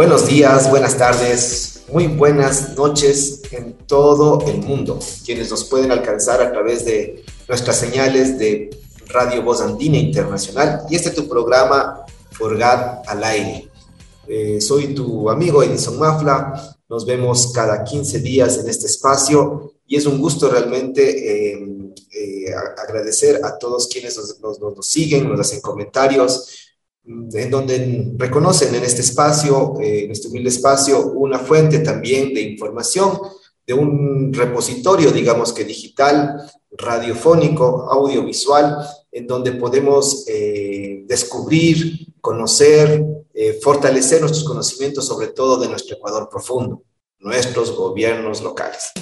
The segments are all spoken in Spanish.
Buenos días, buenas tardes, muy buenas noches en todo el mundo, quienes nos pueden alcanzar a través de nuestras señales de Radio Voz Andina Internacional y este es tu programa Forgat al aire. Eh, soy tu amigo Edison Mafla, nos vemos cada 15 días en este espacio y es un gusto realmente eh, eh, agradecer a todos quienes nos siguen, nos hacen comentarios, en donde reconocen en este espacio, eh, en este humilde espacio, una fuente también de información, de un repositorio, digamos que digital, radiofónico, audiovisual, en donde podemos eh, descubrir, conocer, eh, fortalecer nuestros conocimientos, sobre todo de nuestro Ecuador profundo, nuestros gobiernos locales.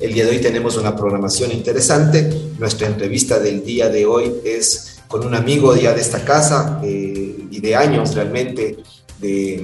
El día de hoy tenemos una programación interesante. Nuestra entrevista del día de hoy es con un amigo ya de esta casa eh, y de años realmente de,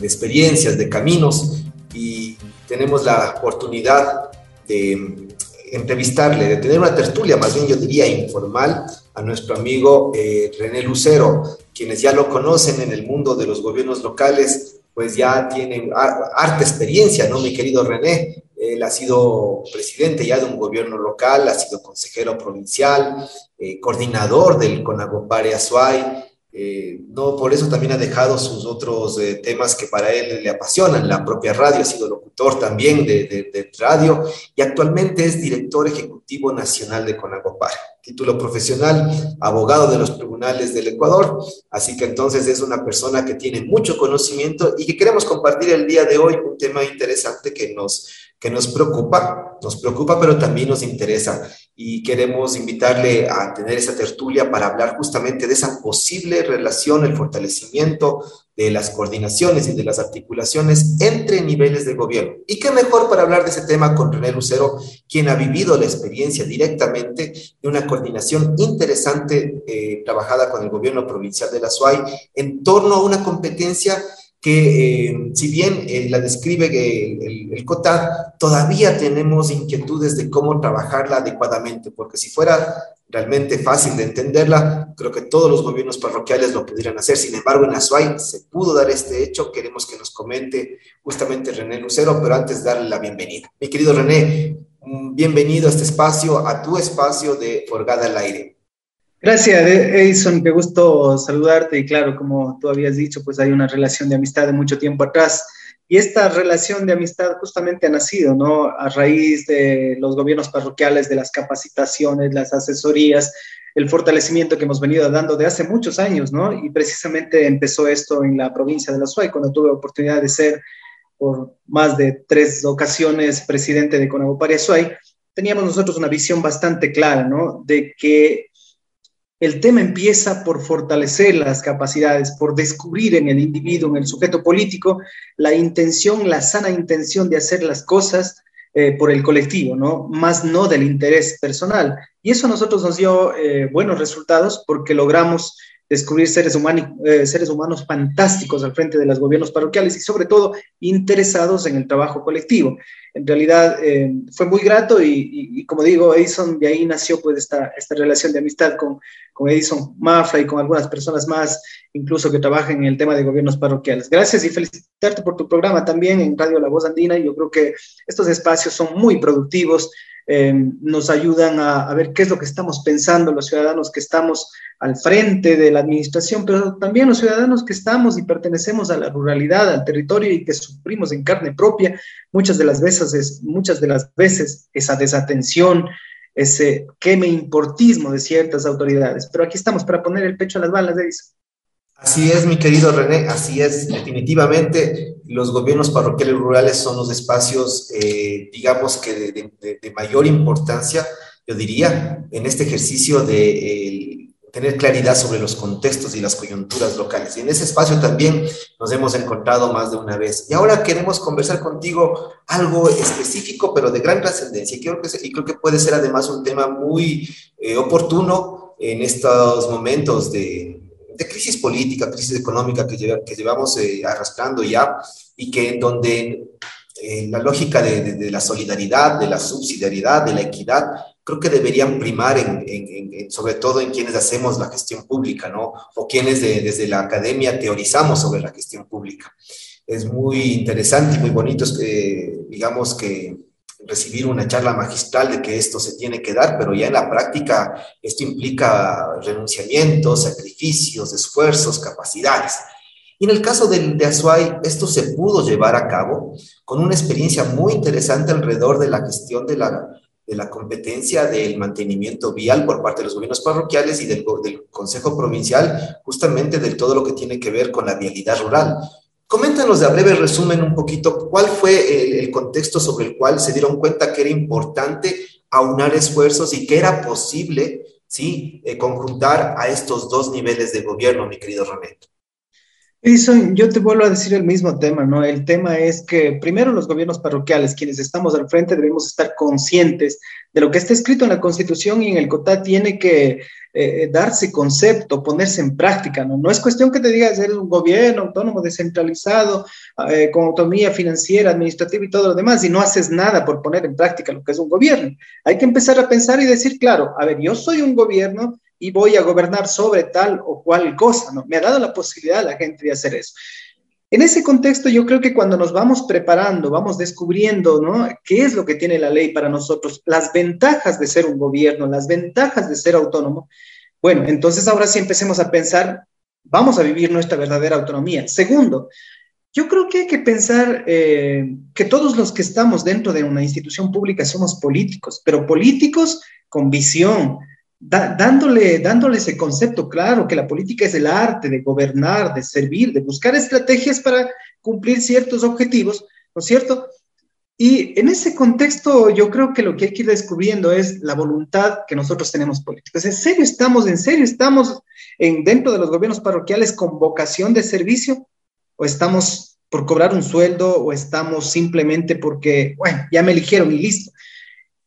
experiencias, de caminos y tenemos la oportunidad de entrevistarle, de tener una tertulia, más bien yo diría informal, a nuestro amigo eh, René Lucero, quienes ya lo conocen en el mundo de los gobiernos locales, pues ya tienen harta experiencia, ¿no, mi querido René? Él ha sido presidente ya de un gobierno local, ha sido consejero provincial, eh, coordinador del Conagopare Azuay. Eh, no, por eso también ha dejado sus otros eh, temas que para él le apasionan. La propia radio, ha sido locutor también de, de radio y actualmente es director ejecutivo nacional de Conagopare título profesional, abogado de los tribunales del Ecuador, así que entonces es una persona que tiene mucho conocimiento y que queremos compartir el día de hoy un tema interesante que nos, que nos preocupa, nos preocupa, pero también nos interesa y queremos invitarle a tener esa tertulia para hablar justamente de esa posible relación, el fortalecimiento de las coordinaciones y de las articulaciones entre niveles de gobierno. Y qué mejor para hablar de ese tema con René Lucero, quien ha vivido la experiencia directamente de una coordinación interesante eh, trabajada con el gobierno provincial de la SUAY en torno a una competencia que eh, si bien eh, la describe el, el, COTA, todavía tenemos inquietudes de cómo trabajarla adecuadamente, porque si fuera realmente fácil de entenderla, creo que todos los gobiernos parroquiales lo pudieran hacer. Sin embargo, en Azuay se pudo dar este hecho. Queremos que nos comente justamente René Lucero, pero antes darle la bienvenida. Mi querido René, bienvenido a este espacio, a tu espacio de Forgada al Aire. Gracias, Edison. Qué gusto saludarte. Y claro, como tú habías dicho, pues hay una relación de amistad de mucho tiempo atrás. Y esta relación de amistad justamente ha nacido, ¿no? A raíz de los gobiernos parroquiales, de las capacitaciones, las asesorías, el fortalecimiento que hemos venido dando de hace muchos años, ¿no? Y precisamente empezó esto en la provincia de La Suay, cuando tuve oportunidad de ser por más de tres ocasiones presidente de Conagoparia Suay, teníamos nosotros una visión bastante clara, ¿no? De que el tema empieza por fortalecer las capacidades, por descubrir en el individuo, en el sujeto político, la intención, la sana intención de hacer las cosas eh, por el colectivo, ¿no? Más no del interés personal. Y eso a nosotros nos dio eh, buenos resultados porque logramos descubrir seres, humanos, eh, seres humanos fantásticos al frente de los gobiernos parroquiales y sobre todo interesados en el trabajo colectivo. En realidad eh, fue muy grato y, como digo, Edison, de ahí nació pues esta, esta relación de amistad con, con Edison Mafra y con algunas personas más, incluso que trabajan en el tema de gobiernos parroquiales. Gracias y felicitarte por tu programa también en Radio La Voz Andina. Yo creo que estos espacios son muy productivos eh, nos ayudan a, ver qué es lo que estamos pensando los ciudadanos que estamos al frente de la administración, pero también los ciudadanos que estamos y pertenecemos a la ruralidad, al territorio y que sufrimos en carne propia muchas de las veces, muchas de las veces esa desatención, ese queme importismo de ciertas autoridades. Pero aquí estamos para poner el pecho a las balas, eso Así es, mi querido René, así es, definitivamente los gobiernos parroquiales rurales son los espacios, eh, digamos que de, mayor importancia, yo diría, en este ejercicio de tener claridad sobre los contextos y las coyunturas locales. Y en ese espacio también nos hemos encontrado más de una vez. Y ahora queremos conversar contigo algo específico, pero de gran trascendencia. Y creo que, y creo que puede ser además un tema muy eh, oportuno en estos momentos de, de crisis política, crisis económica que, llevamos eh, arrastrando ya y que en donde eh, la lógica de, la solidaridad, de la subsidiariedad, de la equidad, creo que deberían primar sobre todo en quienes hacemos la gestión pública, ¿no? O quienes desde la academia teorizamos sobre la gestión pública. Es muy interesante y muy bonito, eh, digamos que recibir una charla magistral de que esto se tiene que dar, pero ya en la práctica esto implica renunciamientos, sacrificios, esfuerzos, capacidades. Y en el caso de, de Azuay, esto se pudo llevar a cabo con una experiencia muy interesante alrededor de la gestión de la, de la competencia del mantenimiento vial por parte de los gobiernos parroquiales y del, del Consejo Provincial, justamente de todo lo que tiene que ver con la vialidad rural. Coméntanos de a breve resumen un poquito cuál fue el, contexto sobre el cual se dieron cuenta que era importante aunar esfuerzos y que era posible, ¿sí?, eh, conjuntar a estos dos niveles de gobierno, mi querido René. Edison, yo te vuelvo a decir el mismo tema, ¿no? El tema es que primero los gobiernos parroquiales, quienes estamos al frente, debemos estar conscientes de lo que está escrito en la Constitución y en el COTA tiene que eh, darse concepto, ponerse en práctica, ¿no? No es cuestión que te digas, eres un gobierno autónomo, descentralizado, eh, con autonomía financiera, administrativa y todo lo demás, y no haces nada por poner en práctica lo que es un gobierno. Hay que empezar a pensar y decir, claro, a ver, yo soy un gobierno y voy a gobernar sobre tal o cual cosa, ¿no? Me ha dado la posibilidad a la gente de hacer eso. En ese contexto, yo creo que cuando nos vamos preparando, vamos descubriendo, ¿no? ¿Qué es lo que tiene la ley para nosotros? Las ventajas de ser un gobierno, las ventajas de ser autónomo. Bueno, entonces ahora sí empecemos a pensar, vamos a vivir nuestra verdadera autonomía. Segundo, yo creo que hay que pensar eh, que todos los que estamos dentro de una institución pública somos políticos, pero políticos con visión, dándole, dándole ese concepto claro, que la política es el arte de gobernar, de servir, de buscar estrategias para cumplir ciertos objetivos, ¿no es cierto? Y en ese contexto yo creo que lo que hay que ir descubriendo es la voluntad que nosotros tenemos políticos. ¿En serio estamos, en serio estamos en, dentro de los gobiernos parroquiales con vocación de servicio? ¿O estamos por cobrar un sueldo? ¿O estamos simplemente porque, bueno, ya me eligieron y listo?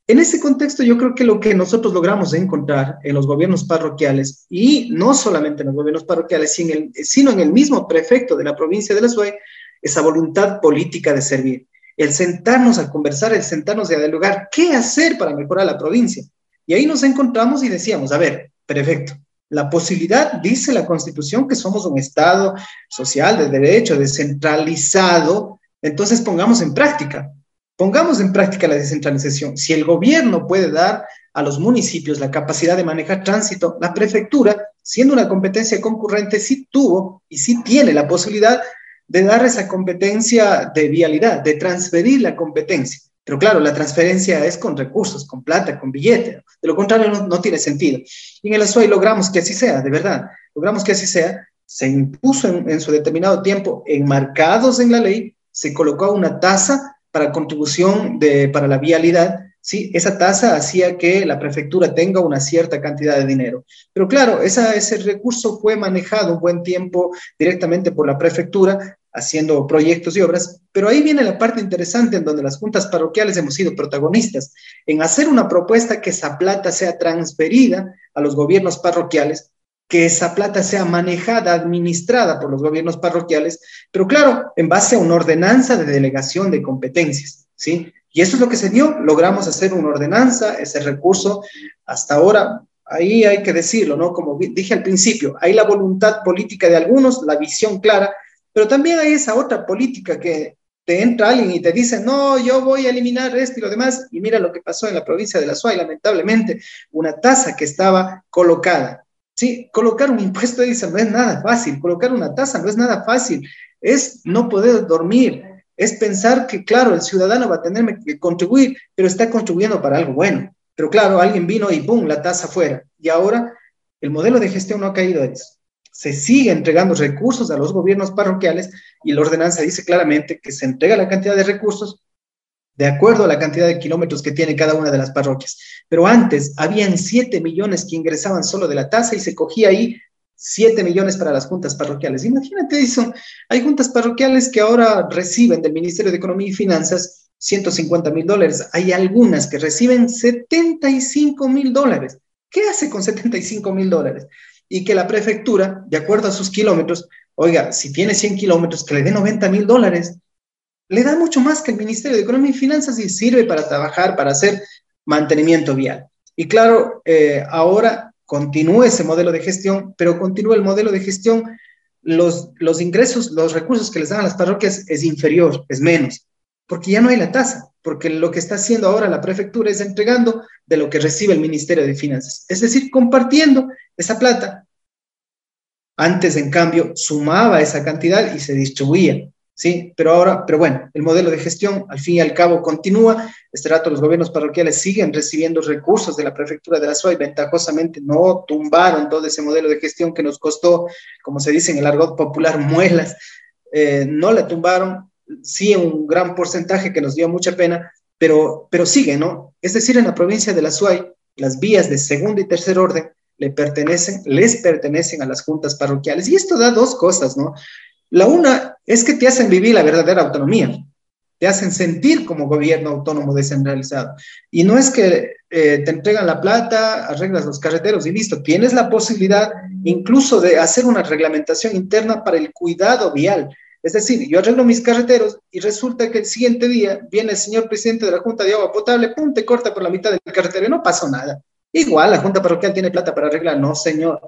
En ese contexto, yo creo que lo que nosotros logramos encontrar en los gobiernos parroquiales, y no solamente en los gobiernos parroquiales, sino en el mismo prefecto de la provincia de la SUE, esa voluntad política de servir, el sentarnos a conversar, el sentarnos a dialogar, qué hacer para mejorar la provincia. Y ahí nos encontramos y decíamos, a ver, perfecto, la posibilidad, dice la Constitución, que somos un Estado social, de derecho, descentralizado, entonces pongamos en práctica. Pongamos en práctica la descentralización. Si el gobierno puede dar a los municipios la capacidad de manejar tránsito, la prefectura, siendo una competencia concurrente, sí tuvo y sí tiene la posibilidad de dar esa competencia de vialidad, de transferir la competencia. Pero claro, la transferencia es con recursos, con plata, con billete. De lo contrario, no, tiene sentido. Y en el ASUAI logramos que así sea, de verdad. Logramos que así sea. Se impuso en, en su determinado tiempo, enmarcados en la ley, se colocó una tasa para contribución de, para la vialidad, ¿sí? esa tasa hacía que la prefectura tenga una cierta cantidad de dinero. Pero claro, ese recurso fue manejado un buen tiempo directamente por la prefectura, haciendo proyectos y obras, pero ahí viene la parte interesante en donde las juntas parroquiales hemos sido protagonistas, en hacer una propuesta que esa plata sea transferida a los gobiernos parroquiales que esa plata sea manejada, administrada por los gobiernos parroquiales, pero claro, en base a una ordenanza de delegación de competencias, ¿sí? Y eso es lo que se dio, logramos hacer una ordenanza, ese recurso, hasta ahora, ahí hay que decirlo, ¿no? Como dije al principio, hay la voluntad política de algunos, la visión clara, pero también hay esa otra política que te entra alguien y te dice, no, yo voy a eliminar esto y lo demás, y mira lo que pasó en la provincia de La Suay, lamentablemente, una tasa que estaba colocada Sí, colocar un impuesto dice no es nada fácil, colocar una tasa no es nada fácil, es no poder dormir, es pensar que, claro, el ciudadano va a tener que contribuir, pero está contribuyendo para algo bueno. Pero claro, alguien vino y ¡pum!, la tasa fuera. Y ahora el modelo de gestión no ha caído se sigue entregando recursos a los gobiernos parroquiales y la ordenanza dice claramente que se entrega la cantidad de recursos de acuerdo a la cantidad de kilómetros que tiene cada una de las parroquias. Pero antes habían 7 millones que ingresaban solo de la tasa y se cogía ahí 7 millones para las juntas parroquiales. Imagínate eso. Hay juntas parroquiales que ahora reciben del Ministerio de Economía y Finanzas 150 mil dólares. Hay algunas que reciben 75 mil dólares. ¿Qué hace con 75 mil dólares? Y que la prefectura, de acuerdo a sus kilómetros, oiga, si tiene 100 kilómetros, que le dé 90 mil dólares le da mucho más que el Ministerio de Economía y Finanzas y sirve para trabajar, para hacer mantenimiento vial. Y claro, eh, ahora continúa ese modelo de gestión, pero continúa el modelo de gestión, los, los ingresos, los recursos que les dan a las parroquias es inferior, es menos, porque ya no hay la tasa, porque lo que está haciendo ahora la prefectura es entregando de lo que recibe el Ministerio de Finanzas, es decir, compartiendo esa plata. Antes, en cambio, sumaba esa cantidad y se distribuía. ¿Sí? Pero ahora, pero bueno, el modelo de gestión al fin y al cabo continúa. Este rato los gobiernos parroquiales siguen recibiendo recursos de la prefectura de la SUA y ventajosamente no tumbaron todo ese modelo de gestión que nos costó, como se dice en el argot popular, muelas. Eh, no la tumbaron, sí un gran porcentaje que nos dio mucha pena, pero, pero sigue, ¿no? Es decir, en la provincia de la SUAY, las vías de segundo y tercer orden le pertenecen, les pertenecen a las juntas parroquiales. Y esto da dos cosas, ¿no? La una es que te hacen vivir la verdadera autonomía, te hacen sentir como gobierno autónomo descentralizado. Y no es que eh, te entregan la plata, arreglas los carreteros y listo. Tienes la posibilidad incluso de hacer una reglamentación interna para el cuidado vial. Es decir, yo arreglo mis carreteros y resulta que el siguiente día viene el señor presidente de la Junta de Agua Potable, pum, te corta por la mitad del carretero y no pasó nada. Igual la Junta Parroquial tiene plata para arreglar. No, señor.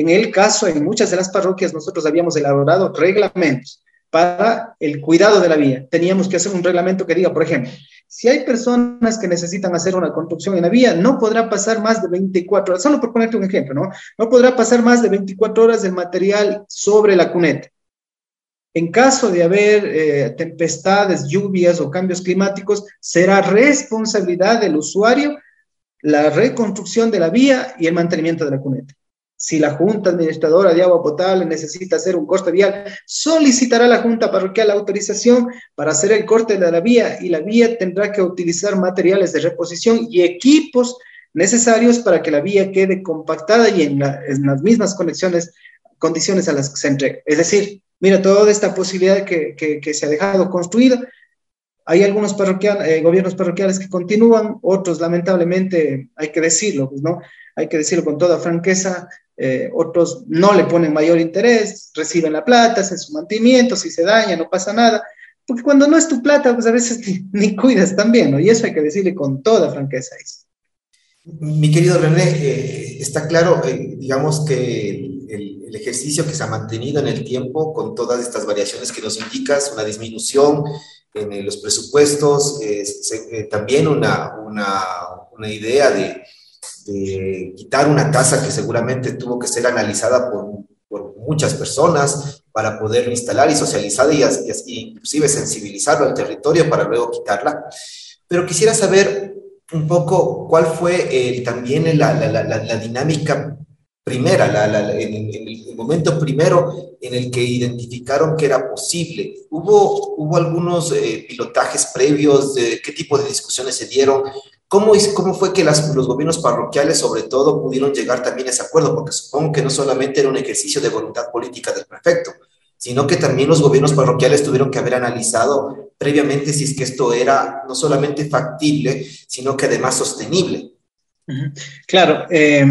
En el caso, en muchas de las parroquias, nosotros habíamos elaborado reglamentos para el cuidado de la vía. Teníamos que hacer un reglamento que diga, por ejemplo, si hay personas que necesitan hacer una construcción en la vía, no podrá pasar más de 24 horas, solo por ponerte un ejemplo, ¿no? No podrá pasar más de 24 horas del material sobre la cuneta. En caso de haber eh, tempestades, lluvias o cambios climáticos, será responsabilidad del usuario la reconstrucción de la vía y el mantenimiento de la cuneta. Si la Junta Administradora de Agua Potable necesita hacer un corte vial, solicitará a la Junta Parroquial la autorización para hacer el corte de la vía y la vía tendrá que utilizar materiales de reposición y equipos necesarios para que la vía quede compactada y en, las mismas conexiones, condiciones a las que se entregue. Es decir, mira, toda esta posibilidad que, que, se ha dejado construida, hay algunos eh, gobiernos parroquiales que continúan, otros lamentablemente, hay que decirlo, pues, ¿no? Hay que decirlo con toda franqueza, eh, otros no le ponen mayor interés, reciben la plata, hacen su mantenimiento, si se daña no pasa nada, porque cuando no es tu plata, pues a veces ni, cuidas también, ¿no? Y eso hay que decirle con toda franqueza. Mi querido René, eh, está claro, eh, digamos que el, ejercicio que se ha mantenido en el tiempo con todas estas variaciones que nos indicas, una disminución en los presupuestos, también una, una, una idea de de quitar una tasa que seguramente tuvo que ser analizada por, por muchas personas para poderlo instalar y socializar y, y, inclusive sensibilizarlo al territorio para luego quitarla. Pero quisiera saber un poco cuál fue eh, también la, la, la, dinámica primera, en, el momento primero en el que identificaron que era posible. ¿Hubo, hubo algunos eh, pilotajes previos? De ¿Qué tipo de discusiones se dieron? ¿Cómo, ¿Cómo fue que los gobiernos parroquiales, sobre todo, pudieron llegar también a ese acuerdo? Porque supongo que no solamente era un ejercicio de voluntad política del prefecto, sino que también los gobiernos parroquiales tuvieron que haber analizado previamente si es que esto era no solamente factible, sino que además sostenible. Claro, eh,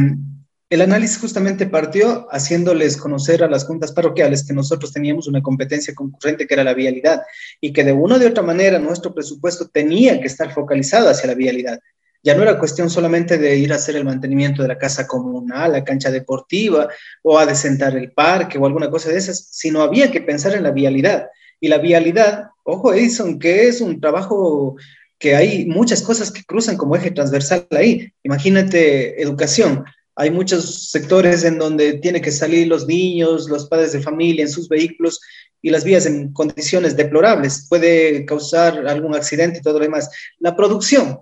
el análisis justamente partió haciéndoles conocer a las juntas parroquiales que nosotros teníamos una competencia concurrente que era la vialidad y que de una de otra manera nuestro presupuesto tenía que estar focalizado hacia la vialidad. Ya no era cuestión solamente de ir a hacer el mantenimiento de la casa comunal, la cancha deportiva o a desentar el parque o alguna cosa de esas, sino había que pensar en la vialidad. Y la vialidad, ojo Edison, que es un trabajo que hay muchas cosas que cruzan como eje transversal ahí. Imagínate educación hay muchos sectores en donde tienen que salir los niños, los padres de familia en sus vehículos y las vías en condiciones deplorables. Puede causar algún accidente y todo lo demás. La producción.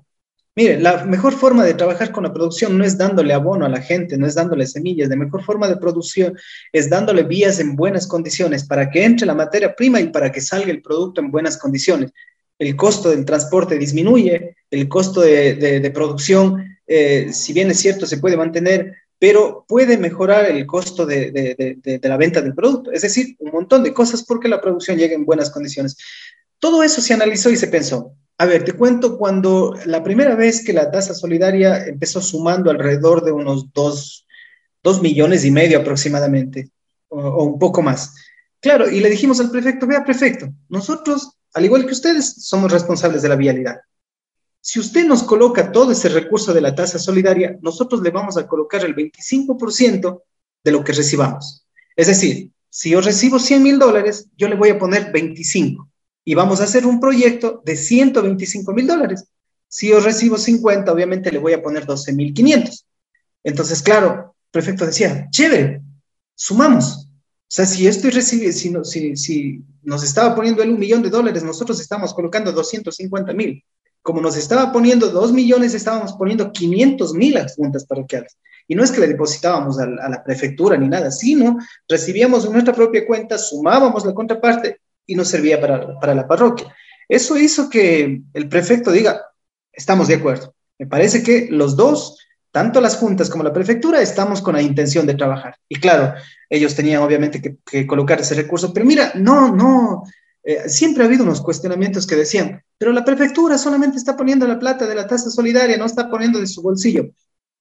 Mire, la mejor forma de trabajar con la producción no es dándole abono a la gente, no es dándole semillas. La mejor forma de producción es dándole vías en buenas condiciones para que entre la materia prima y para que salga el producto en buenas condiciones. El costo del transporte disminuye, el costo de, producción, eh, si bien es cierto, se puede mantener, pero puede mejorar el costo de, de, la venta del producto. Es decir, un montón de cosas porque la producción llega en buenas condiciones. Todo eso se analizó y se pensó, a ver, te cuento cuando la primera vez que la tasa solidaria empezó sumando alrededor de unos dos, millones y medio aproximadamente, o, un poco más. Claro, y le dijimos al prefecto, vea prefecto, nosotros, al igual que ustedes, somos responsables de la vialidad. Si usted nos coloca todo ese recurso de la tasa solidaria, nosotros le vamos a colocar el 25% de lo que recibamos. Es decir, si yo recibo 100 mil dólares, yo le voy a poner 25 y vamos a hacer un proyecto de 125 mil dólares. Si yo recibo 50, obviamente le voy a poner 12 mil 500. Entonces, claro, el prefecto decía, chévere, sumamos. O sea, si estoy recibiendo, si, si, nos estaba poniendo él un millón de dólares, nosotros estamos colocando 250 mil. Como nos estaba poniendo 2 millones, estábamos poniendo 500 mil a las juntas parroquiales. Y no es que le depositábamos a, la prefectura ni nada, sino recibíamos en nuestra propia cuenta, sumábamos la contraparte y no servía para, para la parroquia. Eso hizo que el prefecto diga, estamos de acuerdo. Me parece que los dos, tanto las juntas como la prefectura, estamos con la intención de trabajar. Y claro, ellos tenían obviamente que, colocar ese recurso, pero mira, no, no, eh, siempre ha habido unos cuestionamientos que decían, pero la prefectura solamente está poniendo la plata de la tasa solidaria, no está poniendo de su bolsillo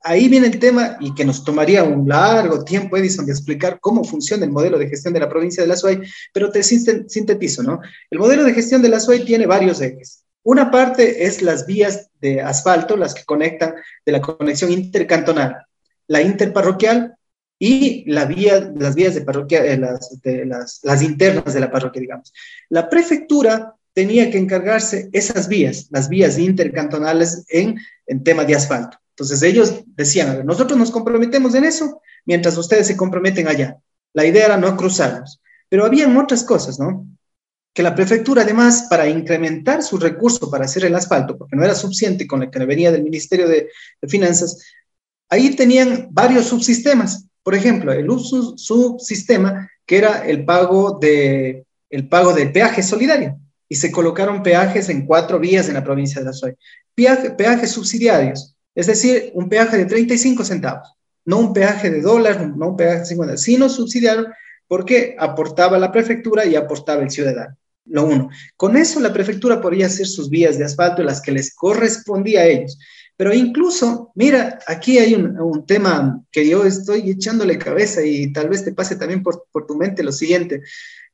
ahí viene el tema y que nos tomaría un largo tiempo, Edison, de explicar cómo funciona el modelo de gestión de la provincia de la SUAY, pero te sintetizo, ¿no? El modelo de gestión de la SUAY tiene varios ejes. Una parte es las vías de asfalto, las que conectan de la conexión intercantonal, la interparroquial y las vías de parroquia, eh, de las, las internas de la parroquia, digamos. La prefectura tenía que encargarse esas vías, las vías intercantonales en, en tema de asfalto. Entonces ellos decían, a ver, nosotros nos comprometemos en eso mientras ustedes se comprometen allá. La idea era no cruzarlos. Pero habían otras cosas, ¿no? Que la prefectura, además, para incrementar su recurso para hacer el asfalto, porque no era suficiente con el que venía del Ministerio de, Finanzas, ahí tenían varios subsistemas. Por ejemplo, el subsistema que era el pago de el pago de peaje solidario y se colocaron peajes en cuatro vías en la provincia de la Peaje, peajes subsidiarios es decir, un peaje de 35 centavos, no un peaje de dólar, no un peaje de 50, sino subsidiario porque aportaba la prefectura y aportaba el ciudadano. Lo uno. Con eso la prefectura podría hacer sus vías de asfalto, las que les correspondía a ellos. Pero incluso, mira, aquí hay un, tema que yo estoy echándole cabeza y tal vez te pase también por, por tu mente lo siguiente.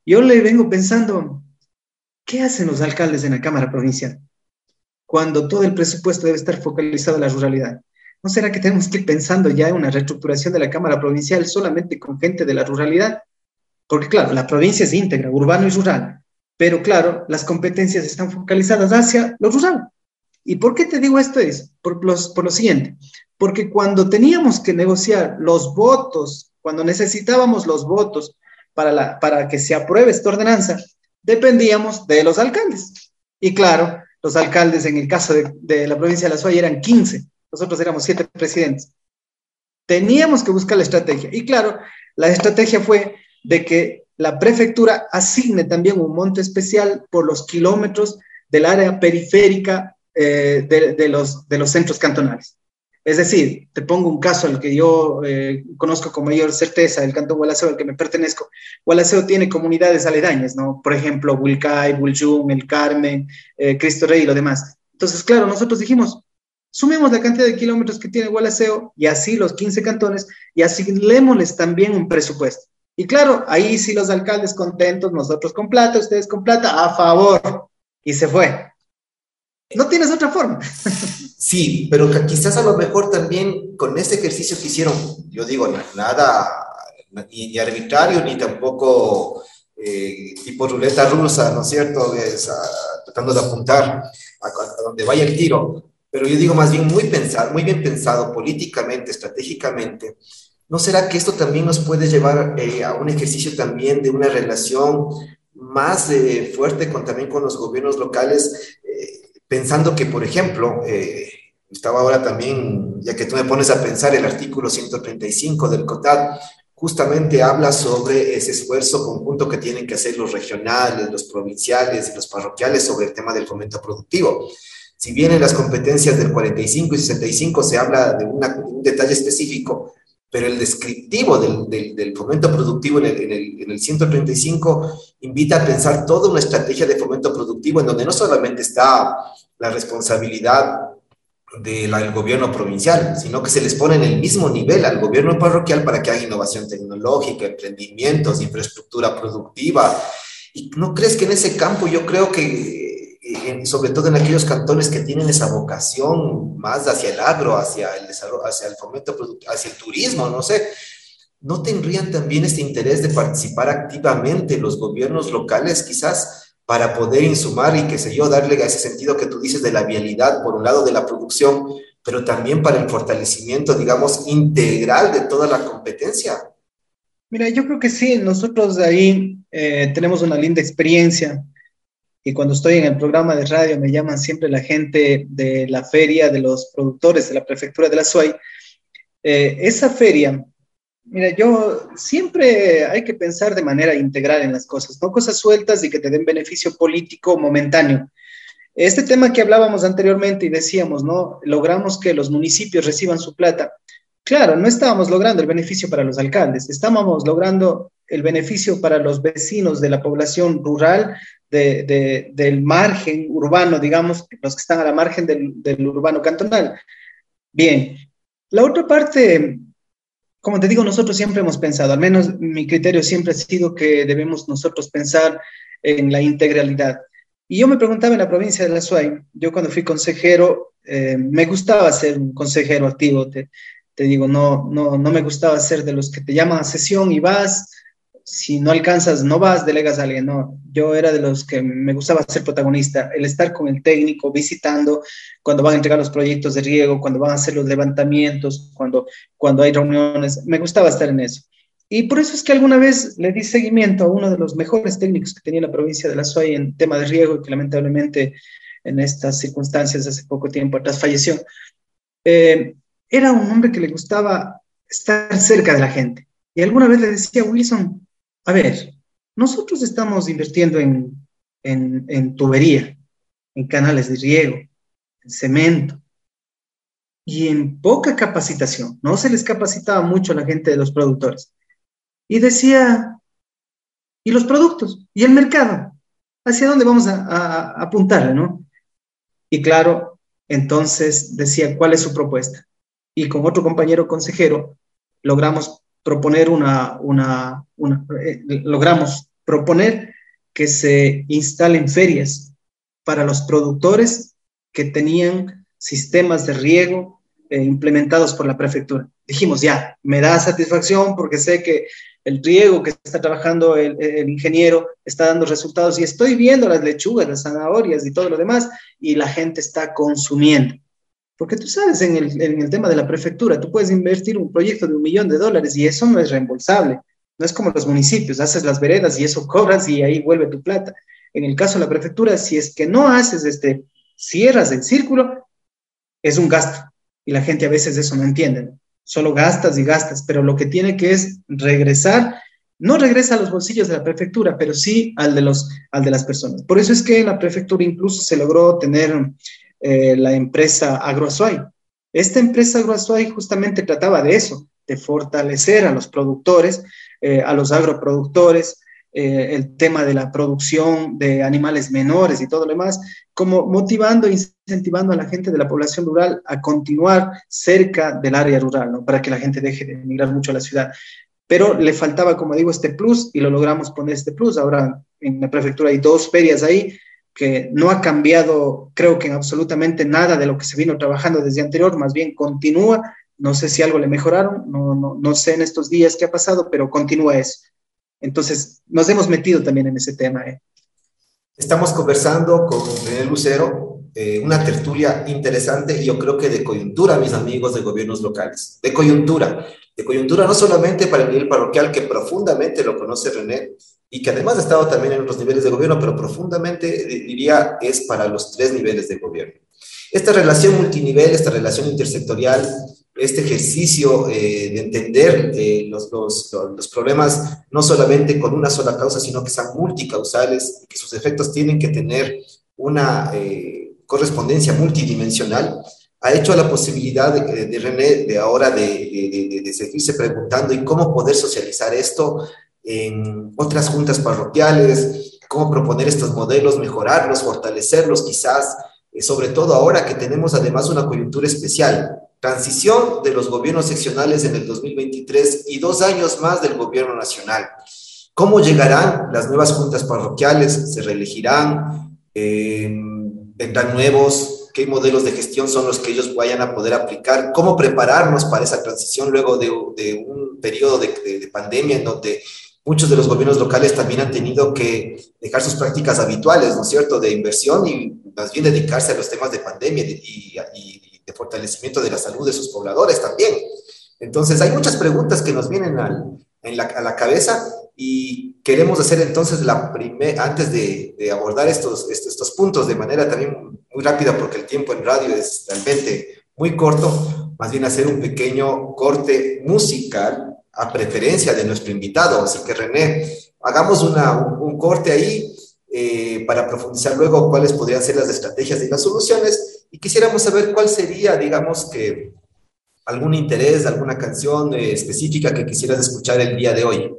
Yo le vengo pensando, ¿qué hacen los alcaldes en la Cámara Provincial? cuando todo el presupuesto debe estar focalizado en la ruralidad? ¿No será que tenemos que ir pensando ya en una reestructuración de la Cámara Provincial solamente con gente de la ruralidad? Porque claro, la provincia es íntegra, urbano y rural, pero claro, las competencias están focalizadas hacia lo rural. ¿Y por qué te digo esto? Es por, los, por lo siguiente, porque cuando teníamos que negociar los votos, cuando necesitábamos los votos para, la, para que se apruebe esta ordenanza, dependíamos de los alcaldes. Y claro, los alcaldes en el caso de, la provincia de La Suaya eran 15, nosotros éramos siete presidentes. Teníamos que buscar la estrategia. Y claro, la estrategia fue de que la prefectura asigne también un monto especial por los kilómetros del área periférica eh, de, los, de los centros cantonales. Es decir, te pongo un caso al que yo eh, conozco con mayor certeza, el cantón Gualaceo al que me pertenezco. Gualaceo tiene comunidades aledañas, ¿no? Por ejemplo, Wilcay, Buljum, El Carmen, eh, Cristo Rey y lo demás. Entonces, claro, nosotros dijimos, sumemos la cantidad de kilómetros que tiene Gualaceo y así los 15 cantones y asignémosles también un presupuesto. Y claro, ahí sí los alcaldes contentos, nosotros con plata, ustedes con plata, a favor. Y se fue. No tienes otra forma. Sí, pero quizás a lo mejor también con este ejercicio que hicieron, yo digo, nada ni, arbitrario, ni tampoco eh, tipo ruleta rusa, ¿no es cierto? tratando de apuntar a, donde vaya el tiro. Pero yo digo más bien muy pensado, muy bien pensado políticamente, estratégicamente. ¿No será que esto también nos puede llevar eh, a un ejercicio también de una relación más eh, fuerte también con los gobiernos locales, pensando que, por ejemplo, eh, estaba ahora también, ya que tú me pones a pensar, el artículo 135 del COTAD justamente habla sobre ese esfuerzo conjunto que tienen que hacer los regionales, los provinciales y los parroquiales sobre el tema del fomento productivo. Si bien en las competencias del 45 y 65 se habla de, un detalle específico, pero el descriptivo del, del, fomento productivo en el, en, el, en el, 135 invita a pensar toda una estrategia de fomento productivo en donde no solamente está la responsabilidad del gobierno provincial, sino que se les pone en el mismo nivel al gobierno parroquial para que haga innovación tecnológica, emprendimientos, infraestructura productiva. ¿Y no crees que en ese campo yo creo que, sobre todo en aquellos cantones que tienen esa vocación más hacia el agro, hacia el desarrollo, hacia el fomento hacia el turismo, no sé, ¿no tendrían también este interés de participar activamente los gobiernos locales quizás? para poder insumar y, qué sé yo, darle a ese sentido que tú dices de la vialidad, por un lado de la producción, pero también para el fortalecimiento, digamos, integral de toda la competencia. Mira, yo creo que sí, nosotros ahí eh, tenemos una linda experiencia y cuando estoy en el programa de radio me llaman siempre la gente de la feria de los productores de la prefectura de la SUAY. Eh, esa feria Mira, yo siempre hay que pensar de manera integral en las cosas, no cosas sueltas y que te den beneficio político momentáneo. Este tema que hablábamos anteriormente y decíamos, ¿no? Logramos que los municipios reciban su plata. Claro, no estábamos logrando el beneficio para los alcaldes, estábamos logrando el beneficio para los vecinos de la población rural, del margen urbano, digamos, los que están a la margen del, del urbano cantonal. Bien, la otra parte como te digo, nosotros siempre hemos pensado, al menos mi criterio siempre ha sido que debemos nosotros pensar en la integralidad. Y yo me preguntaba en la provincia de La Suay, yo cuando fui consejero, eh, me gustaba ser un consejero activo, te, te, digo, no, no, no me gustaba ser de los que te llaman a sesión y vas, si no alcanzas, no vas, delegas a alguien, no. Yo era de los que me gustaba ser protagonista, el estar con el técnico, visitando, cuando van a entregar los proyectos de riego, cuando van a hacer los levantamientos, cuando, cuando hay reuniones, me gustaba estar en eso. Y por eso es que alguna vez le di seguimiento a uno de los mejores técnicos que tenía la provincia de La Suay en tema de riego que lamentablemente en estas circunstancias hace poco tiempo atrás falleció. Eh, era un hombre que le gustaba estar cerca de la gente. Y alguna vez le decía, Wilson, a ver, nosotros estamos invirtiendo en, en, tubería, en canales de riego, en cemento y en poca capacitación. No se les capacitaba mucho a la gente de los productores. Y decía, ¿y los productos? ¿Y el mercado? ¿Hacia dónde vamos a, a, apuntarle, no? Y claro, entonces decía, ¿cuál es su propuesta? Y con otro compañero consejero logramos proponer una, una, eh, logramos proponer que se instalen ferias para los productores que tenían sistemas de riego eh, implementados por la prefectura. Dijimos, ya, me da satisfacción porque sé que el riego que está trabajando el, el, ingeniero está dando resultados y estoy viendo las lechugas, las zanahorias y todo lo demás y la gente está consumiendo. Porque tú sabes, en el, en el, tema de la prefectura, tú puedes invertir un proyecto de un millón de dólares y eso no es reembolsable. No es como los municipios, haces las veredas y eso cobras y ahí vuelve tu plata. En el caso de la prefectura, si es que no haces este, cierras el círculo, es un gasto. Y la gente a veces eso no entiende. Solo gastas y gastas, pero lo que tiene que es regresar, no regresa a los bolsillos de la prefectura, pero sí al de, los, al de las personas. Por eso es que en la prefectura incluso se logró tener eh, la empresa Agroazuay. Esta empresa Agroazuay justamente trataba de eso, de fortalecer a los productores, eh, a los agroproductores, eh, el tema de la producción de animales menores y todo lo demás, como motivando e incentivando a la gente de la población rural a continuar cerca del área rural, ¿no? para que la gente deje de emigrar mucho a la ciudad. Pero le faltaba, como digo, este plus y lo logramos poner este plus. Ahora en la prefectura hay dos ferias ahí, que no ha cambiado, creo que en absolutamente nada de lo que se vino trabajando desde anterior, más bien continúa. No sé si algo le mejoraron, no, no, no sé en estos días qué ha pasado, pero continúa eso. Entonces, nos hemos metido también en ese tema. ¿eh? Estamos conversando con René Lucero, eh, una tertulia interesante y yo creo que de coyuntura, mis amigos de gobiernos locales, de coyuntura, de coyuntura no solamente para el nivel parroquial, que profundamente lo conoce René, y que además ha estado también en otros niveles de gobierno, pero profundamente diría es para los tres niveles de gobierno. Esta relación multinivel, esta relación intersectorial, este ejercicio eh, de entender eh, los, los, los, problemas no solamente con una sola causa, sino que sean multicausales y que sus efectos tienen que tener una eh, correspondencia multidimensional, ha hecho la posibilidad de, de René de ahora de, de, de, seguirse preguntando y cómo poder socializar esto en otras juntas parroquiales, cómo proponer estos modelos, mejorarlos, fortalecerlos quizás, sobre todo ahora que tenemos además una coyuntura especial transición de los gobiernos seccionales en el 2023 y dos años más del gobierno nacional. ¿Cómo llegarán las nuevas juntas parroquiales? ¿Se reelegirán? Eh, ¿Vendrán nuevos? ¿Qué modelos de gestión son los que ellos vayan a poder aplicar? ¿Cómo prepararnos para esa transición luego de, de un periodo de, de, de, pandemia en donde muchos de los gobiernos locales también han tenido que dejar sus prácticas habituales, ¿no es cierto?, de inversión y más bien dedicarse a los temas de pandemia y, de fortalecimiento de la salud de sus pobladores también. Entonces, hay muchas preguntas que nos vienen a la cabeza y queremos hacer entonces la primera, antes de, de abordar estos, estos, estos, puntos de manera también muy rápida, porque el tiempo en radio es realmente muy corto, más bien hacer un pequeño corte musical a preferencia de nuestro invitado. Así que René, hagamos una, un, un corte ahí eh, para profundizar luego cuáles podrían ser las estrategias y las soluciones y quisiéramos saber cuál sería, digamos, que algún interés, alguna canción eh, específica que quisieras escuchar el día de hoy.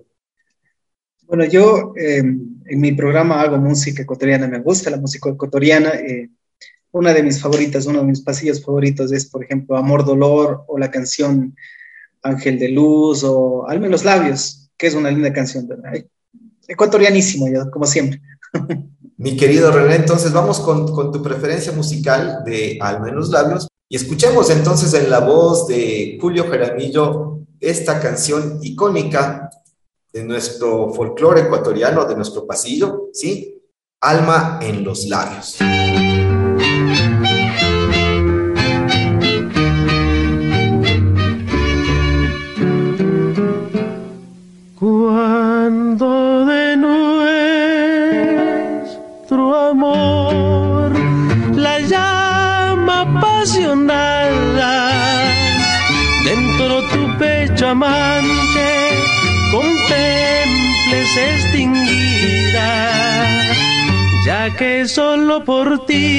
Bueno, yo eh, en mi programa hago música ecuatoriana, me gusta la música ecuatoriana. Eh, una de mis favoritas, uno de mis pasillos favoritos es, por ejemplo, Amor Dolor o la canción Ángel de Luz o Alme los Labios, que es una linda canción, ¿verdad? Ecuatorianísimo, como siempre. Mi querido René, entonces vamos con, con tu preferencia musical de Alma en los Labios y escuchemos entonces en la voz de Julio Jaramillo esta canción icónica de nuestro folclore ecuatoriano, de nuestro pasillo, ¿sí? Alma en los Labios. Ti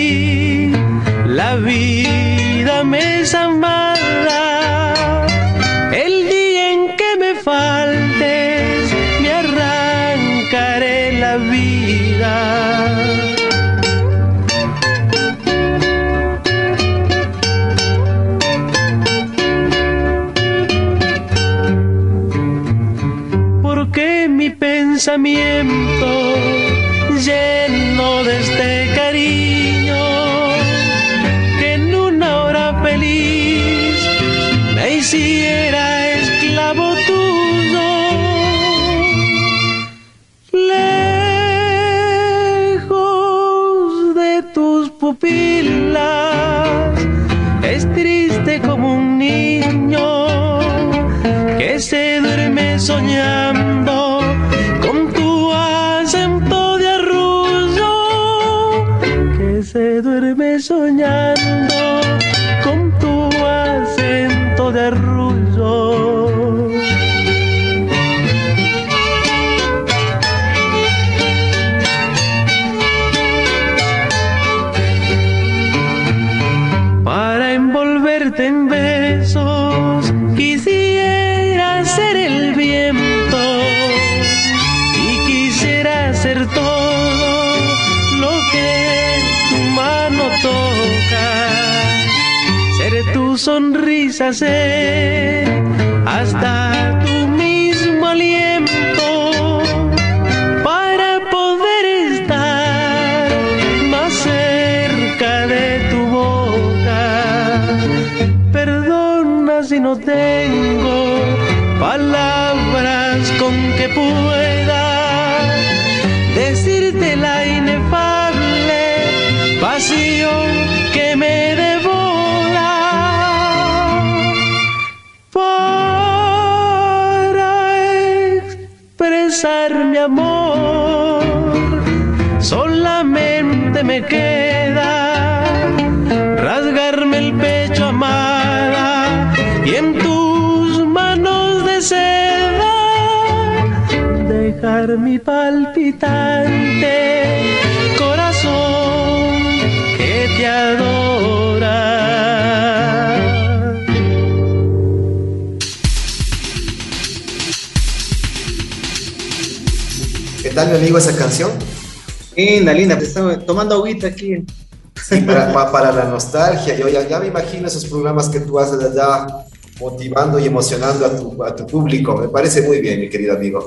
感动 ser hasta queda rasgarme el pecho amada y en tus manos de seda dejar mi palpitante corazón que te adora. ¿Qué tal mi amigo esa canción? Linda, linda, te estaba tomando agüita aquí. Sí, para, pa- para la nostalgia. Yo ya, ya me imagino esos programas que tú haces allá motivando y emocionando a tu, a tu público. Me parece muy bien, mi querido amigo.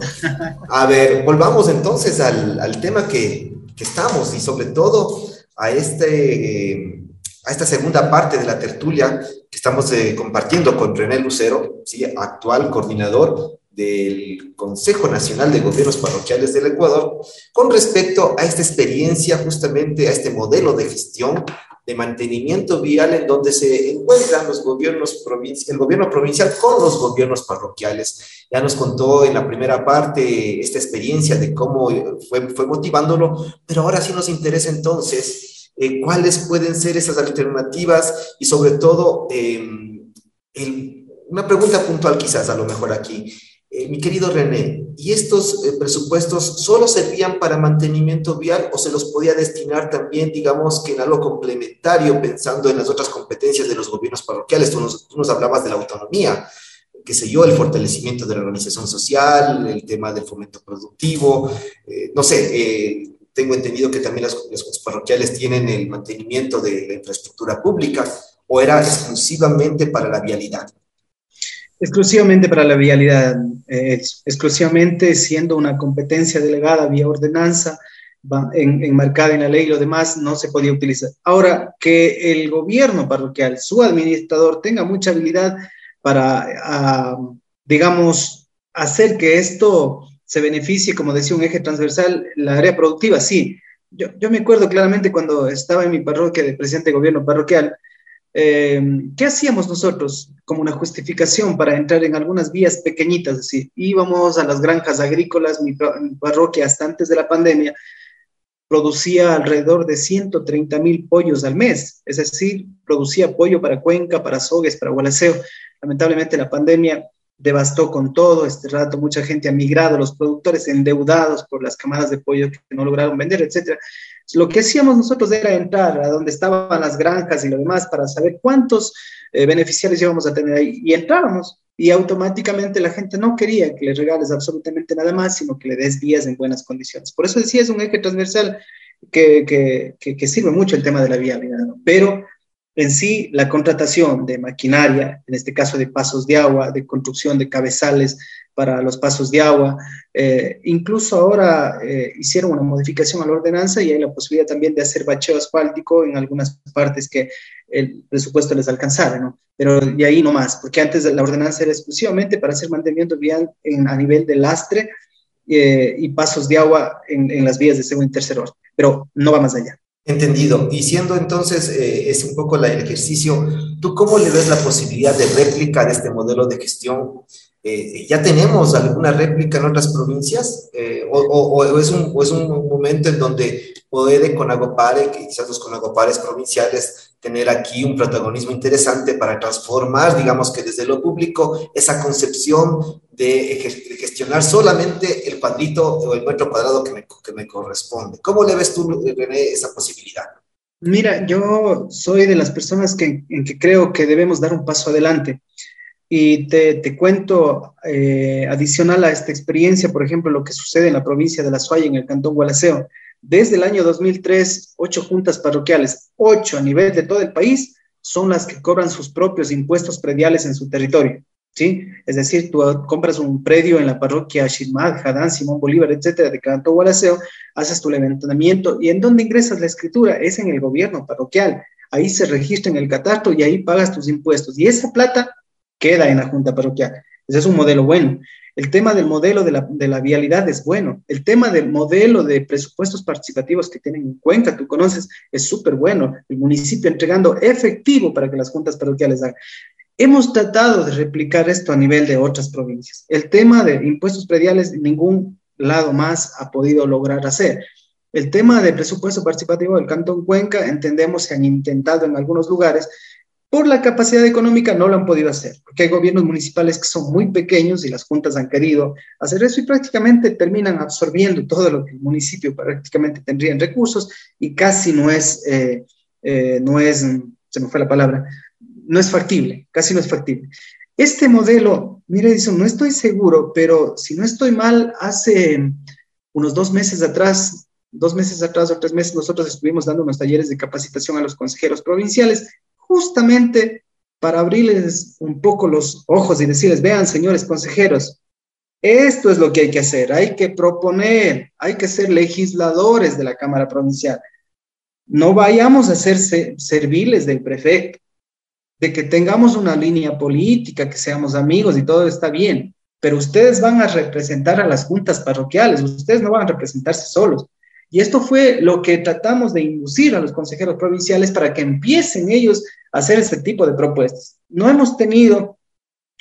A ver, volvamos entonces al, al tema que, que estamos y sobre todo a, este, eh, a esta segunda parte de la tertulia que estamos eh, compartiendo con René Lucero, ¿sí? actual coordinador del Consejo Nacional de Gobiernos Parroquiales del Ecuador, con respecto a esta experiencia, justamente a este modelo de gestión de mantenimiento vial en donde se encuentran los gobiernos el gobierno provincial con los gobiernos parroquiales. Ya nos contó en la primera parte esta experiencia de cómo fue, fue motivándolo, pero ahora sí nos interesa entonces eh, cuáles pueden ser esas alternativas y sobre todo el, una pregunta puntual quizás a lo mejor aquí. Eh, mi querido René, ¿y estos eh, presupuestos solo servían para mantenimiento vial o se los podía destinar también, digamos, que en algo complementario, pensando en las otras competencias de los gobiernos parroquiales? Tú nos, hablabas de la autonomía, qué sé yo, el fortalecimiento de la organización social, el tema del fomento productivo, eh, no sé, tengo entendido que también las parroquiales tienen el mantenimiento de la infraestructura pública o era exclusivamente para la vialidad. Exclusivamente para la vialidad, eh, exclusivamente siendo una competencia delegada vía ordenanza, enmarcada en la ley y lo demás no se podía utilizar. Ahora, que el gobierno parroquial, su administrador, tenga mucha habilidad para, digamos, hacer que esto se beneficie, como decía, un eje transversal, la área productiva, sí. Yo, me acuerdo claramente cuando estaba en mi parroquia de presidente de gobierno parroquial, eh, ¿qué hacíamos nosotros como una justificación para entrar en algunas vías pequeñitas? Es decir, íbamos a las granjas agrícolas, mi, parroquia hasta antes de la pandemia producía alrededor de 130 mil pollos al mes, es decir, producía pollo para Cuenca, para Sogues, para Gualaceo. Lamentablemente la pandemia devastó con todo, este rato mucha gente ha migrado, los productores endeudados por las camadas de pollo que no lograron vender, etcétera. Lo que hacíamos nosotros era entrar a donde estaban las granjas y lo demás para saber cuántos eh, beneficiarios íbamos a tener ahí. Y entrábamos y automáticamente la gente no quería que le regales absolutamente nada más, sino que le des vías en buenas condiciones. Por eso decía, es un eje transversal que, que, que, que sirve mucho el tema de la viabilidad, ¿no? pero en sí la contratación de maquinaria, en este caso de pasos de agua, de construcción de cabezales para los pasos de agua, eh, incluso ahora eh, hicieron una modificación a la ordenanza y hay la posibilidad también de hacer bacheo asfáltico en algunas partes que el presupuesto les alcanzara, ¿no? Pero de ahí no más, porque antes la ordenanza era exclusivamente para hacer mantenimiento vial a nivel de lastre eh, y pasos de agua en, en las vías de segundo y tercer orden, pero no va más allá. Entendido. Y siendo entonces eh, es un poco la, el ejercicio, ¿tú cómo le ves la posibilidad de réplica de este modelo de gestión? Eh, ¿Ya tenemos alguna réplica en otras provincias? Eh, o, o, o, es un, ¿O es un momento en donde puede Conagopare, quizás los Conagopares provinciales, tener aquí un protagonismo interesante para transformar, digamos que desde lo público, esa concepción de gestionar solamente el cuadrito o el metro cuadrado que me, que me corresponde. ¿Cómo le ves tú, esa posibilidad? Mira, yo soy de las personas que, en que creo que debemos dar un paso adelante. Y te, te cuento, eh, adicional a esta experiencia, por ejemplo, lo que sucede en la provincia de La Suaya, en el cantón Gualaceo. Desde el año 2003, ocho juntas parroquiales, ocho a nivel de todo el país, son las que cobran sus propios impuestos prediales en su territorio. ¿Sí? Es decir, tú compras un predio en la parroquia Shirmad, Jadán, Simón Bolívar, etcétera, de Cantón Gualaceo, haces tu levantamiento y ¿en dónde ingresas la escritura? Es en el gobierno parroquial. Ahí se registra en el catastro y ahí pagas tus impuestos. Y esa plata queda en la junta parroquial. Ese es un modelo bueno. El tema del modelo de la, de la, vialidad es bueno. El tema del modelo de presupuestos participativos que tienen en Cuenca, tú conoces, es súper bueno. El municipio entregando efectivo para que las juntas parroquiales hagan. Hemos tratado de replicar esto a nivel de otras provincias. El tema de impuestos prediales, ningún lado más ha podido lograr hacer. El tema de presupuesto participativo del Cantón Cuenca, entendemos, se han intentado en algunos lugares, por la capacidad económica no lo han podido hacer, porque hay gobiernos municipales que son muy pequeños y las juntas han querido hacer eso y prácticamente terminan absorbiendo todo lo que el municipio prácticamente tendría en recursos y casi no es, eh, eh, no es, se me fue la palabra, no es factible, casi no es factible. Este modelo, mire, Edison, no estoy seguro, pero si no estoy mal, hace unos dos meses atrás, dos meses atrás o tres meses, nosotros estuvimos dando unos talleres de capacitación a los consejeros provinciales justamente para abrirles un poco los ojos y decirles, vean, señores consejeros, esto es lo que hay que hacer, hay que proponer, hay que ser legisladores de la Cámara Provincial. No vayamos a ser serviles del prefecto, de que tengamos una línea política, que seamos amigos y todo está bien, pero ustedes van a representar a las juntas parroquiales, ustedes no van a representarse solos. Y esto fue lo que tratamos de inducir a los consejeros provinciales para que empiecen ellos a hacer este tipo de propuestas. No hemos tenido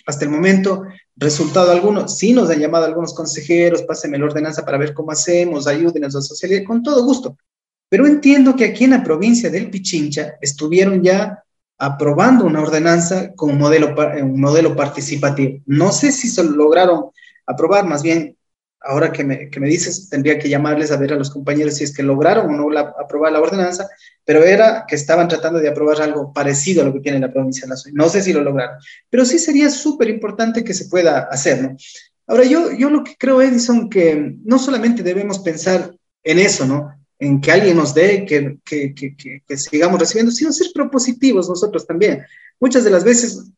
hasta el momento resultado alguno. Sí nos han llamado algunos consejeros, pásenme la ordenanza para ver cómo hacemos, ayúdenos a socializar, con todo gusto. Pero entiendo que aquí en la provincia del Pichincha estuvieron ya aprobando una ordenanza con un modelo, un modelo participativo. No sé si se lograron aprobar, más bien ahora que me, que me, dices, tendría que llamarles a ver a los compañeros si es que lograron o no la, aprobar la ordenanza, pero era que estaban tratando de aprobar algo parecido a lo que tiene la provincia de la Soy. No sé si lo lograron, pero sí sería súper importante que se pueda hacer, ¿no? Ahora, yo, yo lo que creo, Edison, que no solamente debemos pensar en eso, ¿no? En que alguien nos dé, que, que, que, que sigamos recibiendo, sino ser propositivos nosotros también. Muchas de las veces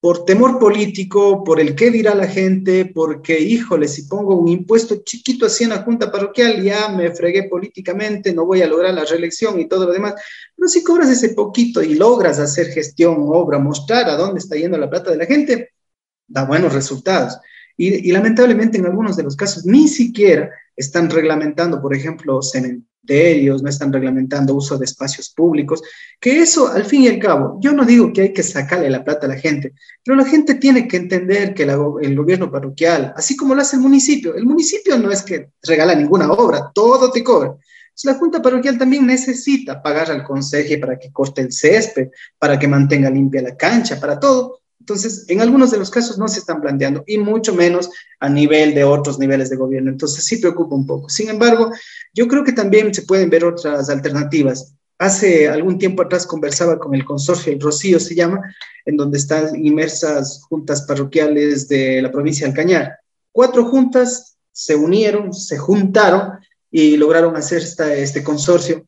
por temor político, por el qué dirá la gente, porque, híjole, si pongo un impuesto chiquito así en la junta parroquial, ya me fregué políticamente, no voy a lograr la reelección y todo lo demás. Pero si cobras ese poquito y logras hacer gestión, obra, mostrar a dónde está yendo la plata de la gente, da buenos resultados. Y, lamentablemente en algunos de los casos ni siquiera están reglamentando, por ejemplo, no están reglamentando uso de espacios públicos, que eso, al fin y al cabo, yo no digo que hay que sacarle la plata a la gente, pero la gente tiene que entender que el gobierno parroquial, así como lo hace el municipio, el municipio no es que regala ninguna obra, todo te cobra. La Junta Parroquial también necesita pagar al consejo para que corte el césped, para que mantenga limpia la cancha, para todo. Entonces, en algunos de los casos no se están planteando y mucho menos a nivel de otros niveles de gobierno. Entonces, sí preocupa un poco. Sin embargo, yo creo que también se pueden ver otras alternativas. Hace algún tiempo atrás conversaba con el consorcio, el Rocío se llama, en donde están inmersas juntas parroquiales de la provincia de Alcañar. Cuatro juntas se unieron, se juntaron y lograron hacer este consorcio.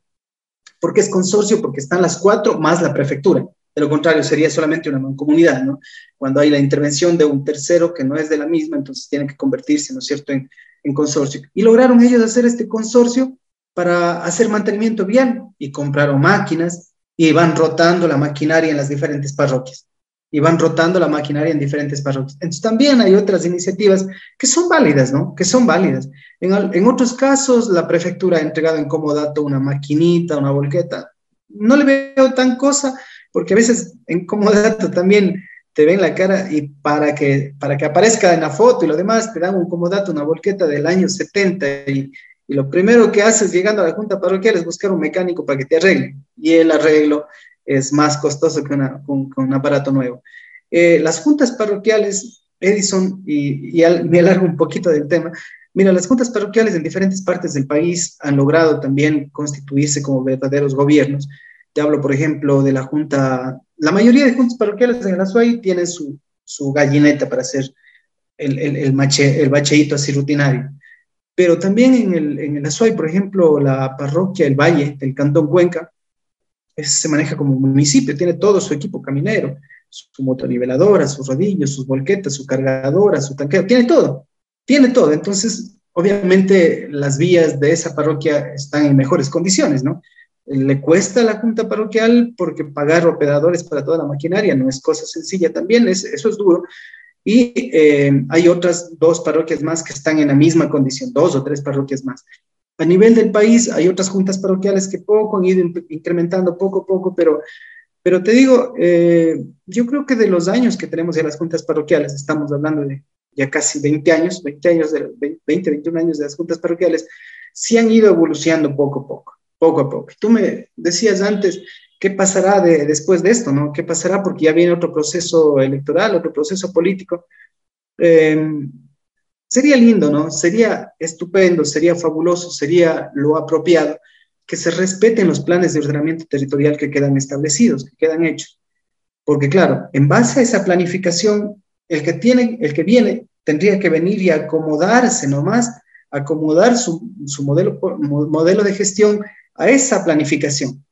¿Por qué es consorcio? Porque están las cuatro más la prefectura. De lo contrario, sería solamente una mancomunidad, ¿no? Cuando hay la intervención de un tercero que no es de la misma, entonces tiene que convertirse, ¿no es cierto?, en, en consorcio. Y lograron ellos hacer este consorcio para hacer mantenimiento vial y compraron máquinas y van rotando la maquinaria en las diferentes parroquias. Y van rotando la maquinaria en diferentes parroquias. Entonces también hay otras iniciativas que son válidas, ¿no? Que son válidas. En, en otros casos, la prefectura ha entregado en comodato una maquinita, una volqueta. No le veo tan cosa, porque a veces en comodato también te ven la cara y para que, para que aparezca en la foto y lo demás, te dan un comodato, una volqueta del año 70 y, y, lo primero que haces llegando a la junta parroquial es buscar un mecánico para que te arregle y el arreglo es más costoso que, una, con, un aparato nuevo. Eh, las juntas parroquiales, Edison, y, y me alargo un poquito del tema, mira, las juntas parroquiales en diferentes partes del país han logrado también constituirse como verdaderos gobiernos te hablo, por ejemplo, de la junta, la mayoría de juntas parroquiales en Azuay tienen su, su gallineta para hacer el, el, el, mache, el así rutinario. Pero también en el, en Azuay, por ejemplo, la parroquia El Valle del Cantón Cuenca se maneja como municipio, tiene todo su equipo caminero, su motoniveladora, sus rodillos, sus volquetas, su cargadora, su tanqueo, tiene todo, tiene todo. Entonces, obviamente las vías de esa parroquia están en mejores condiciones, ¿no? Le cuesta a la junta parroquial porque pagar operadores para toda la maquinaria no es cosa sencilla también, es, eso es duro. Y eh, hay otras dos parroquias más que están en la misma condición, dos o tres parroquias más. A nivel del país hay otras juntas parroquiales que poco han ido incrementando poco a poco, pero, pero te digo, eh, yo creo que de los años que tenemos ya las juntas parroquiales, estamos hablando de ya casi 20 años, 20 años, de, 20, 21 años de las juntas parroquiales, sí han ido evolucionando poco a poco poco a poco. Tú me decías antes ¿qué pasará de, después de esto? ¿no? ¿Qué pasará? Porque ya viene otro proceso electoral, otro proceso político. Em, sería lindo, ¿no? Sería estupendo, sería fabuloso, sería lo apropiado que se respeten los planes de ordenamiento territorial que quedan establecidos, que quedan hechos. Porque claro, en base a esa planificación, el que tiene, el que viene, tendría que venir y acomodarse nomás, acomodar su, modelo de gestión a esa planificación.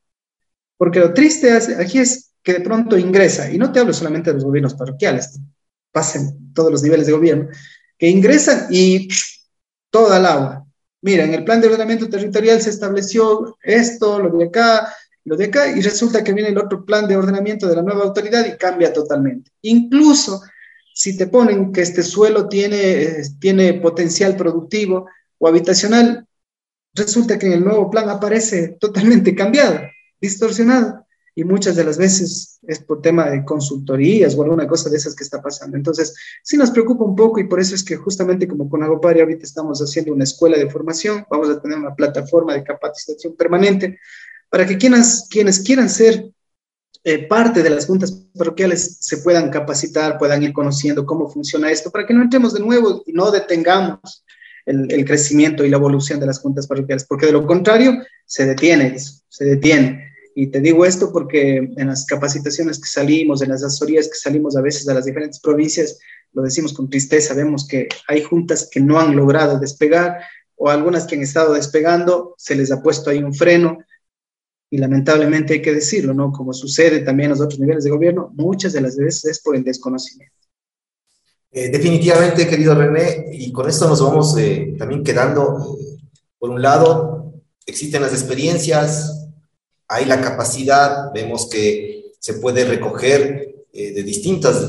Porque lo triste aquí es que de pronto ingresa, y no te hablo solamente de los gobiernos parroquiales, pasen todos los niveles de gobierno, que ingresan y toda el agua. Mira, en el plan de ordenamiento territorial se estableció esto, lo de acá, lo de acá, y resulta que viene el otro plan de ordenamiento de la nueva autoridad y cambia totalmente. Incluso si te ponen que este suelo tiene, eh, tiene potencial productivo o habitacional, resulta que en el nuevo plan aparece totalmente cambiado, distorsionado y muchas de las veces es por tema de consultorías o alguna cosa de esas que está pasando. Entonces, sí nos preocupa un poco y por eso es que justamente como con Agopari ahorita estamos haciendo una escuela de formación, vamos a tener una plataforma de capacitación permanente para que quienes, quienes quieran ser eh, parte de las juntas parroquiales se puedan capacitar, puedan ir conociendo cómo funciona esto, para que no entremos de nuevo y no detengamos el, crecimiento y la evolución de las juntas parroquiales, porque de lo contrario se detiene se detiene. Y te digo esto porque en las capacitaciones que salimos, en las asesorías que salimos a veces a las diferentes provincias, lo decimos con tristeza, vemos que hay juntas que no han logrado despegar o algunas que han estado despegando, se les ha puesto ahí un freno y lamentablemente hay que decirlo, ¿no? Como sucede también en los otros niveles de gobierno, muchas de las veces es por el desconocimiento. Eh, definitivamente, querido René, y con esto nos vamos eh, también quedando, por un lado, existen las experiencias, hay la capacidad, vemos que se puede recoger eh, de distintos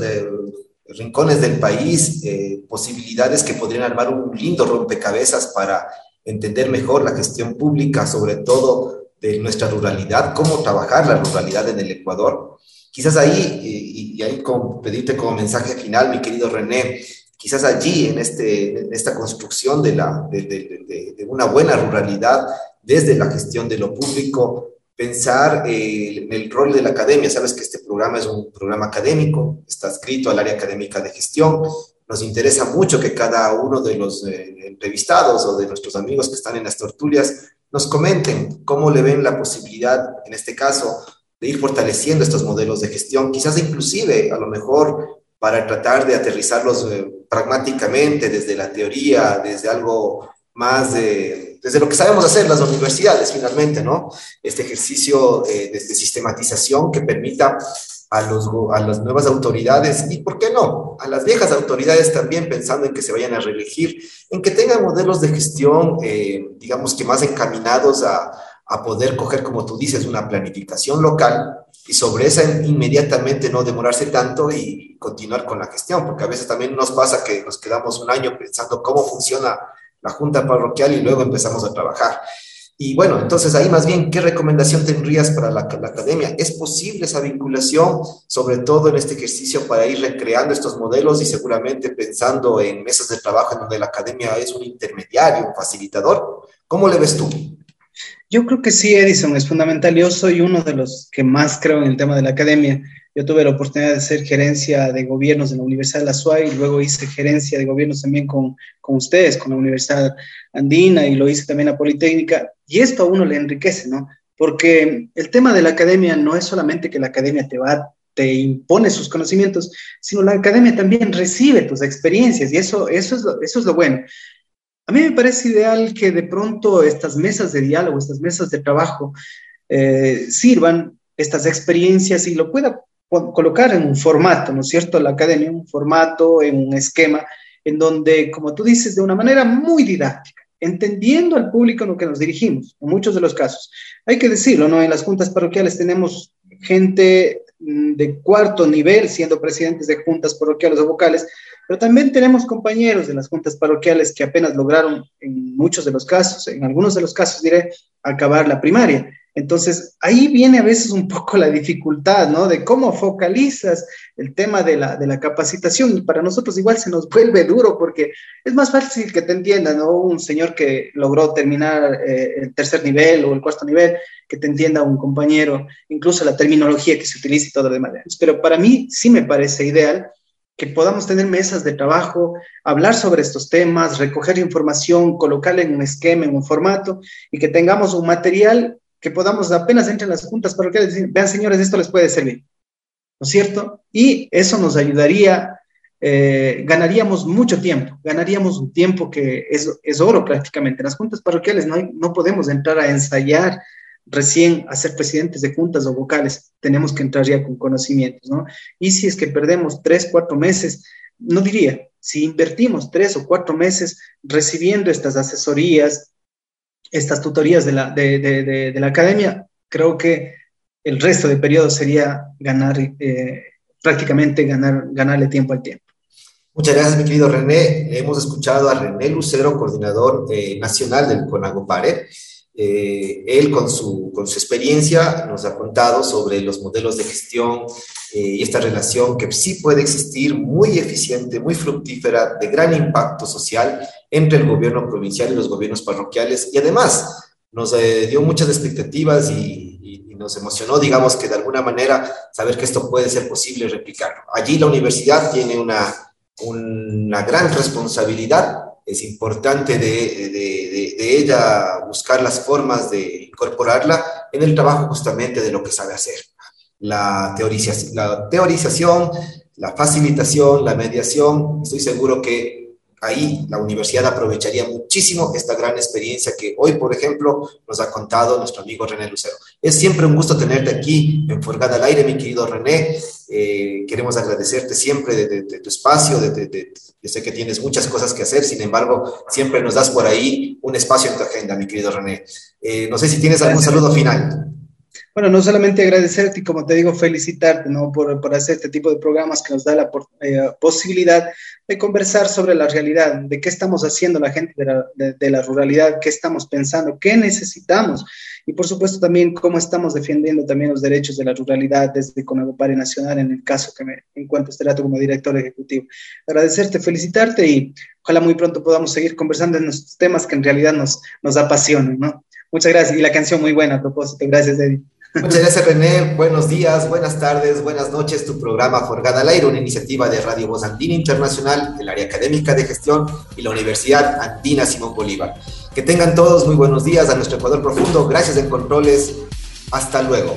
rincones del país posibilidades que podrían armar un lindo rompecabezas para entender mejor la gestión pública, sobre todo de nuestra ruralidad, cómo trabajar la ruralidad en el Ecuador. Quizás ahí, y, y ahí con, pedirte como mensaje final, mi querido René, quizás allí, en, este, en esta construcción de, la, de, de, de, una buena ruralidad desde la gestión de lo público, pensar eh, en el rol de la academia. Sabes que este programa es un programa académico, está escrito al área académica de gestión. Nos interesa mucho que cada uno de los eh, entrevistados o de nuestros amigos que están en las tertulias nos comenten cómo le ven la posibilidad, en este caso, de ir fortaleciendo estos modelos de gestión, quizás inclusive a lo mejor para tratar de aterrizarlos eh, pragmáticamente desde la teoría, desde algo más de desde lo que sabemos hacer las universidades, finalmente, ¿no? Este ejercicio eh, de, sistematización que permita a, los, a las nuevas autoridades y, ¿por qué no?, a las viejas autoridades también pensando en que se vayan a reelegir, en que tengan modelos de gestión, eh, digamos que más encaminados a, a poder coger, como tú dices, una planificación local y sobre esa inmediatamente no demorarse tanto y continuar con la gestión, porque a veces también nos pasa que nos quedamos un año pensando cómo funciona la junta parroquial y luego empezamos a trabajar. Y bueno, entonces ahí más bien, ¿qué recomendación tendrías para la, academia? ¿Es posible esa vinculación, sobre todo en este ejercicio, para ir recreando estos modelos y seguramente pensando en mesas de trabajo en donde la academia es un intermediario, un facilitador? ¿Cómo le ves tú? Yo creo que sí, Edison, es fundamental. Yo soy uno de los que más creo en el tema de la academia. Yo tuve la oportunidad de ser gerencia de gobiernos en la Universidad de la SUAY y luego hice gerencia de gobiernos también con, con ustedes, con la Universidad Andina y lo hice también a Politécnica. Y esto a uno le enriquece, ¿no? Porque el tema de la academia no es solamente que la academia te va, te impone sus conocimientos, sino la academia también recibe tus experiencias y eso, eso, es, lo, eso es lo bueno. A mí me parece ideal que de pronto estas mesas de diálogo, estas mesas de trabajo, eh, sirvan estas experiencias y lo pueda colocar en un formato, ¿no es cierto? La academia, un formato, en un esquema, en donde, como tú dices, de una manera muy didáctica, entendiendo al público en lo que nos dirigimos, en muchos de los casos. Hay que decirlo, ¿no? En las juntas parroquiales tenemos gente de cuarto nivel siendo presidentes de juntas parroquiales o vocales, pero también tenemos compañeros de las juntas parroquiales que apenas lograron, en muchos de los casos, en algunos de los casos diré, acabar la primaria. Entonces, ahí viene a veces un poco la dificultad, ¿no? De cómo focalizas el tema de la, de la capacitación. Y para nosotros igual se nos vuelve duro porque es más fácil que te entienda, ¿no? Un señor que logró terminar eh, el tercer nivel o el cuarto nivel, que te entienda un compañero, incluso la terminología que se utiliza y todo lo demás. Pero para mí sí me parece ideal que podamos tener mesas de trabajo, hablar sobre estos temas, recoger información, colocarla en un esquema, en un formato y que tengamos un material que podamos apenas entre las juntas parroquiales decir, vean señores, esto les puede servir, ¿no es cierto? Y eso nos ayudaría, eh, ganaríamos mucho tiempo, ganaríamos un tiempo que es, es oro prácticamente. En las juntas parroquiales no, no podemos entrar a ensayar recién a ser presidentes de juntas o vocales, tenemos que entrar ya con conocimientos, ¿no? Y si es que perdemos tres, cuatro meses, no diría, si invertimos tres o cuatro meses recibiendo estas asesorías, estas tutorías de la, de, de, de, la academia, creo que el resto del periodo sería ganar, eh, prácticamente ganar, ganarle tiempo al tiempo. Muchas gracias, mi querido René. Hemos escuchado a René Lucero, coordinador eh, nacional del CONAGOPARE. Eh, él con su, con su experiencia nos ha contado sobre los modelos de gestión eh, y esta relación que sí puede existir muy eficiente, muy fructífera, de gran impacto social entre el gobierno provincial y los gobiernos parroquiales. Y además nos eh, dio muchas expectativas y, nos emocionó, digamos, que de alguna manera saber que esto puede ser posible replicarlo. Allí la universidad tiene una, una gran responsabilidad es importante de, de, de, ella buscar las formas de incorporarla en el trabajo justamente de lo que sabe hacer. La teorización, la, teorización, la facilitación, la mediación, estoy seguro que ahí la universidad aprovecharía muchísimo esta gran experiencia que hoy, por ejemplo, nos ha contado nuestro amigo René Lucero. Es siempre un gusto tenerte aquí en Forgada al Aire, mi querido René. Eh, queremos agradecerte siempre de, de, tu espacio, de, yo sé que tienes muchas cosas que hacer, sin embargo, siempre nos das por ahí un espacio en tu agenda, mi querido René. Eh, no sé si tienes algún saludo final. Bueno, no solamente agradecerte y como te digo, felicitarte ¿no? por, por hacer este tipo de programas que nos da la eh, posibilidad de conversar sobre la realidad, de qué estamos haciendo la gente de la, de, de la, ruralidad, qué estamos pensando, qué necesitamos y por supuesto también cómo estamos defendiendo también los derechos de la ruralidad desde Conagopare Nacional en el caso que me encuentro este rato como director ejecutivo. Agradecerte, felicitarte y ojalá muy pronto podamos seguir conversando en estos temas que en realidad nos, nos apasionan, ¿no? Muchas gracias y la canción muy buena a propósito. Gracias, Eddie. Muchas gracias, René. Buenos días, buenas tardes, buenas noches. Tu programa Forgada al Aire, una iniciativa de Radio Voz Andina Internacional, el área académica de gestión y la Universidad Andina Simón Bolívar. Que tengan todos muy buenos días a nuestro Ecuador profundo. Gracias en controles. Hasta luego.